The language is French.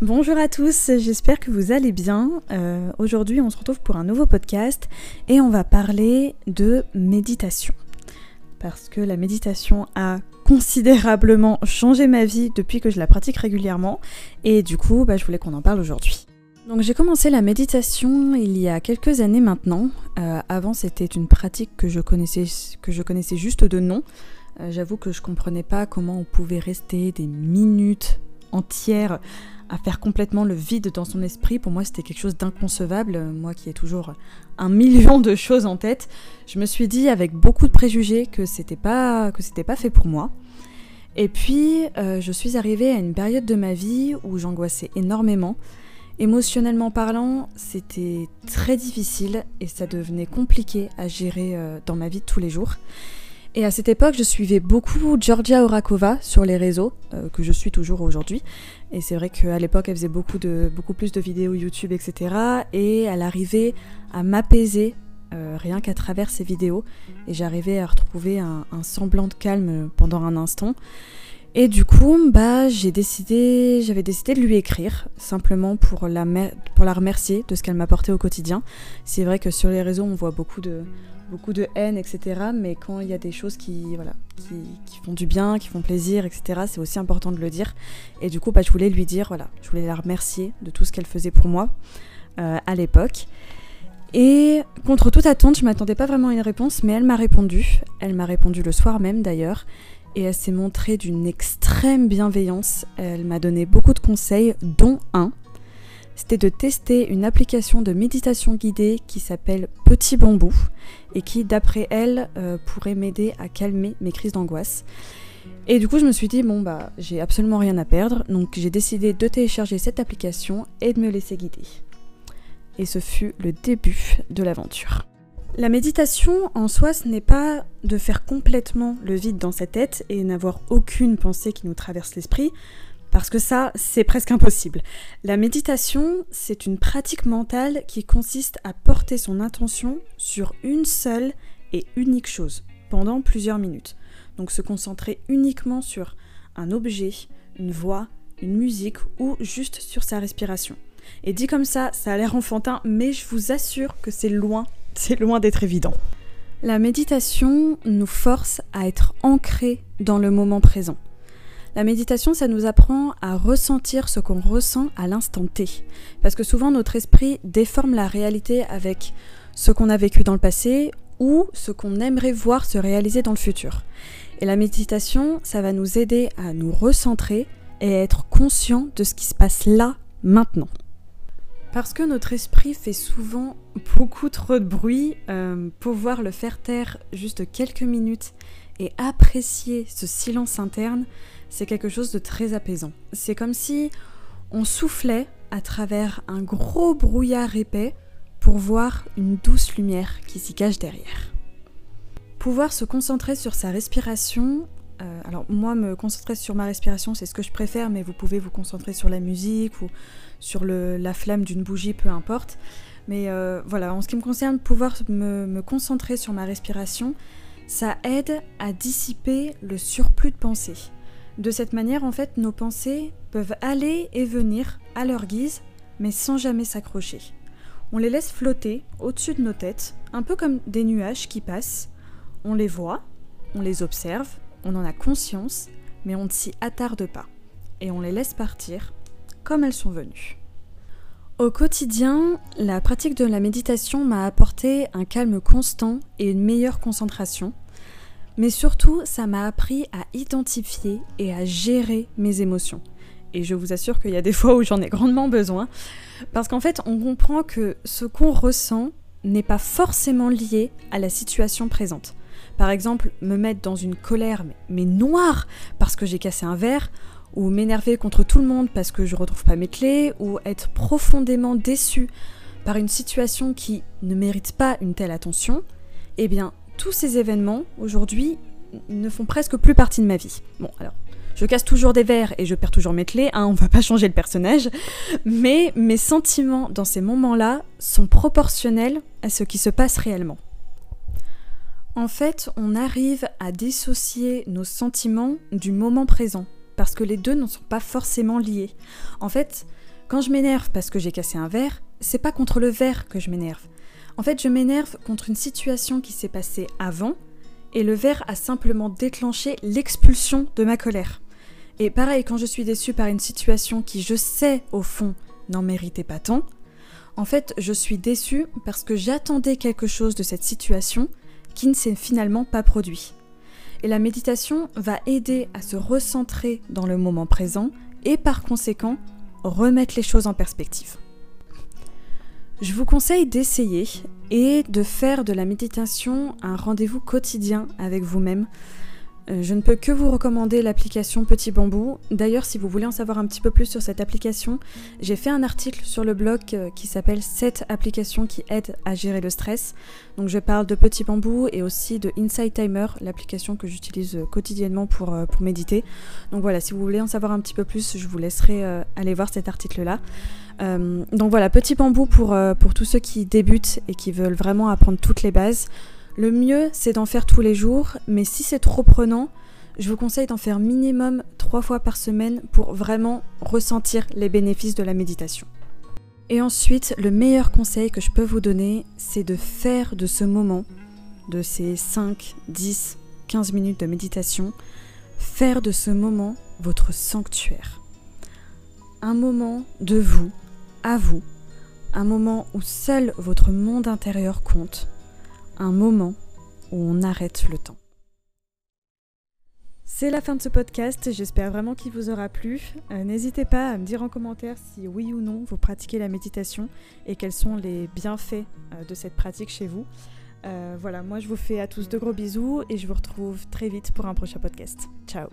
Bonjour à tous, j'espère que vous allez bien. Euh, aujourd'hui on se retrouve pour un nouveau podcast et on va parler de méditation. Parce que la méditation a considérablement changé ma vie depuis que je la pratique régulièrement et du coup bah, je voulais qu'on en parle aujourd'hui. Donc j'ai commencé la méditation il y a quelques années maintenant. Euh, avant c'était une pratique que je connaissais, juste de nom. Euh, j'avoue que je comprenais pas comment on pouvait rester des minutes entières à faire complètement le vide dans son esprit. Pour moi, c'était quelque chose d'inconcevable. Moi qui ai toujours un million de choses en tête, je me suis dit avec beaucoup de préjugés que c'était pas que c'était pas fait pour moi. Et puis, euh, je suis arrivée à une période de ma vie où j'angoissais énormément. Émotionnellement parlant, c'était très difficile et ça devenait compliqué à gérer euh, dans ma vie de tous les jours. Et à cette époque, je suivais beaucoup Georgia Orakova sur les réseaux, euh, que je suis toujours aujourd'hui. Et c'est vrai qu'à l'époque, elle faisait beaucoup, beaucoup plus de vidéos YouTube, etc. Et elle arrivait à m'apaiser euh, rien qu'à travers ses vidéos. Et j'arrivais à retrouver un, semblant de calme pendant un instant. Et du coup, bah, j'ai décidé, j'avais décidé de lui écrire, simplement pour la, pour la remercier de ce qu'elle m'apportait au quotidien. C'est vrai que sur les réseaux, on voit beaucoup de, beaucoup de haine, etc. Mais quand il y a des choses qui, voilà, qui, font du bien, qui font plaisir, etc., c'est aussi important de le dire. Et du coup, bah, je voulais lui dire, voilà, je voulais la remercier de tout ce qu'elle faisait pour moi euh, à l'époque. Et contre toute attente, je m'attendais pas vraiment à une réponse, mais elle m'a répondu. Elle m'a répondu le soir même d'ailleurs. Et elle s'est montrée d'une extrême bienveillance. Elle m'a donné beaucoup de conseils, dont un c'était de tester une application de méditation guidée qui s'appelle Petit Bambou et qui, d'après elle, euh, pourrait m'aider à calmer mes crises d'angoisse. Et du coup, je me suis dit, bon, bah, j'ai absolument rien à perdre, donc j'ai décidé de télécharger cette application et de me laisser guider. Et ce fut le début de l'aventure. La méditation en soi, ce n'est pas de faire complètement le vide dans sa tête et n'avoir aucune pensée qui nous traverse l'esprit, parce que ça, c'est presque impossible. La méditation, c'est une pratique mentale qui consiste à porter son intention sur une seule et unique chose pendant plusieurs minutes. Donc se concentrer uniquement sur un objet, une voix, une musique ou juste sur sa respiration. Et dit comme ça, ça a l'air enfantin, mais je vous assure que c'est loin, c'est loin d'être évident. La méditation nous force à être ancrés dans le moment présent. La méditation, ça nous apprend à ressentir ce qu'on ressent à l'instant T. Parce que souvent, notre esprit déforme la réalité avec ce qu'on a vécu dans le passé ou ce qu'on aimerait voir se réaliser dans le futur. Et la méditation, ça va nous aider à nous recentrer et à être conscient de ce qui se passe là, maintenant. Parce que notre esprit fait souvent beaucoup trop de bruit, euh, pouvoir le faire taire juste quelques minutes et apprécier ce silence interne, c'est quelque chose de très apaisant. C'est comme si on soufflait à travers un gros brouillard épais pour voir une douce lumière qui s'y cache derrière. Pouvoir se concentrer sur sa respiration, euh, alors moi me concentrer sur ma respiration c'est ce que je préfère, mais vous pouvez vous concentrer sur la musique ou sur la flamme d'une bougie, peu importe. Mais euh, voilà, en ce qui me concerne, pouvoir me concentrer sur ma respiration, ça aide à dissiper le surplus de pensée. De cette manière, en fait, nos pensées peuvent aller et venir à leur guise, mais sans jamais s'accrocher. On les laisse flotter au-dessus de nos têtes, un peu comme des nuages qui passent. On les voit, on les observe, on en a conscience, mais on ne s'y attarde pas. Et on les laisse partir comme elles sont venues. Au quotidien, la pratique de la méditation m'a apporté un calme constant et une meilleure concentration, mais surtout, ça m'a appris à identifier et à gérer mes émotions. Et je vous assure qu'il y a des fois où j'en ai grandement besoin. Parce qu'en fait, on comprend que ce qu'on ressent n'est pas forcément lié à la situation présente. Par exemple, me mettre dans une colère mais, noire parce que j'ai cassé un verre, ou m'énerver contre tout le monde parce que je retrouve pas mes clés, ou être profondément déçu par une situation qui ne mérite pas une telle attention, eh bien, tous ces événements, aujourd'hui, ne font presque plus partie de ma vie. Bon, alors, je casse toujours des verres et je perds toujours mes clés, hein, on va pas changer le personnage, mais mes sentiments dans ces moments-là sont proportionnels à ce qui se passe réellement. En fait, on arrive à dissocier nos sentiments du moment présent, parce que les deux ne sont pas forcément liés. En fait, Quand je m'énerve parce que j'ai cassé un verre, c'est pas contre le verre que je m'énerve. En fait, je m'énerve contre une situation qui s'est passée avant et le verre a simplement déclenché l'expulsion de ma colère. Et pareil, quand je suis déçue par une situation qui, je sais, au fond, n'en méritait pas tant, en fait, je suis déçue parce que j'attendais quelque chose de cette situation qui ne s'est finalement pas produit. Et la méditation va aider à se recentrer dans le moment présent et par conséquent remettre les choses en perspective. Je vous conseille d'essayer et de faire de la méditation un rendez-vous quotidien avec vous-même je ne peux que vous recommander l'application Petit Bambou. D'ailleurs, si vous voulez en savoir un petit peu plus sur cette application, j'ai fait un article sur le blog euh, qui s'appelle 7 applications qui aident à gérer le stress. Donc je parle de Petit Bambou et aussi de Inside Timer, l'application que j'utilise euh, quotidiennement pour, méditer. Donc voilà, si vous voulez en savoir un petit peu plus, je vous laisserai aller voir cet article-là. donc voilà, Petit Bambou pour tous ceux qui débutent et qui veulent vraiment apprendre toutes les bases. Le mieux, c'est d'en faire tous les jours, mais si c'est trop prenant, je vous conseille d'en faire minimum trois fois par semaine pour vraiment ressentir les bénéfices de la méditation. Et ensuite, le meilleur conseil que je peux vous donner, c'est de faire de ce moment, de ces 5, 10, 15 minutes de méditation, faire de ce moment votre sanctuaire. Un moment de vous, à vous, un moment où seul votre monde intérieur compte, un moment où on arrête le temps. C'est la fin de ce podcast, j'espère vraiment qu'il vous aura plu. Euh, n'hésitez pas à me dire en commentaire si oui ou non vous pratiquez la méditation et quels sont les bienfaits euh, de cette pratique chez vous. Euh, voilà, moi je vous fais à tous de gros bisous et je vous retrouve très vite pour un prochain podcast. Ciao